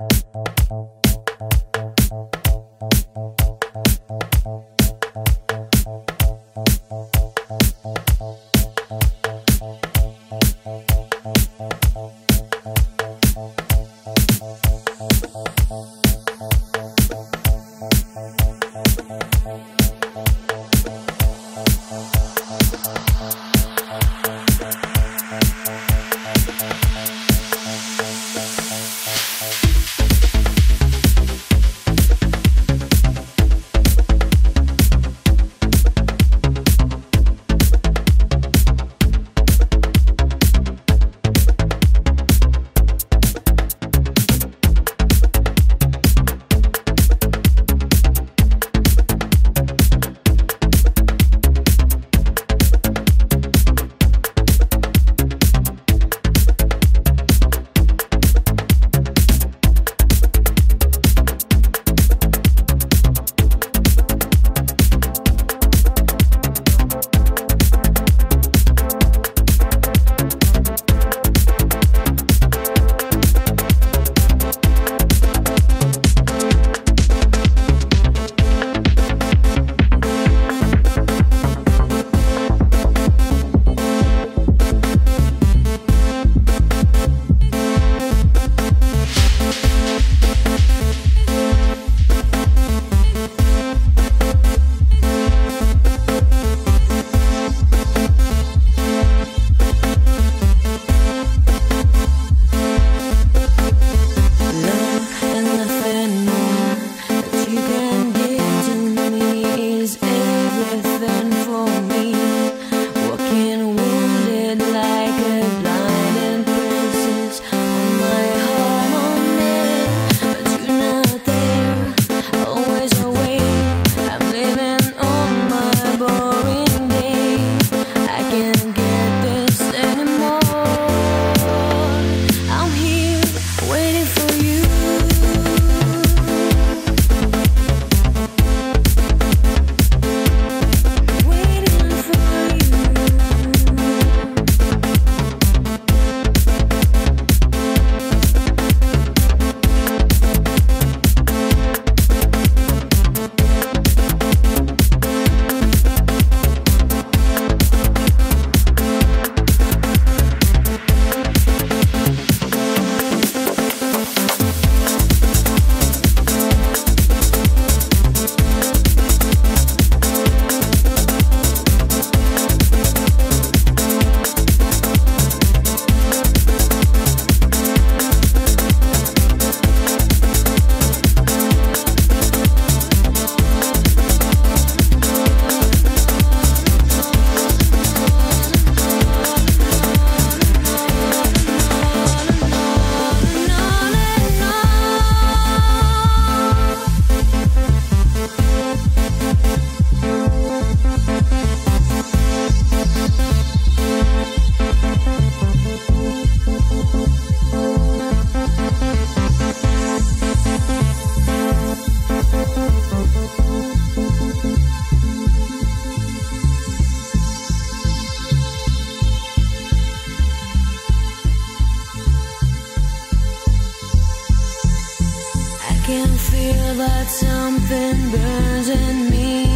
can feel that something burns in me.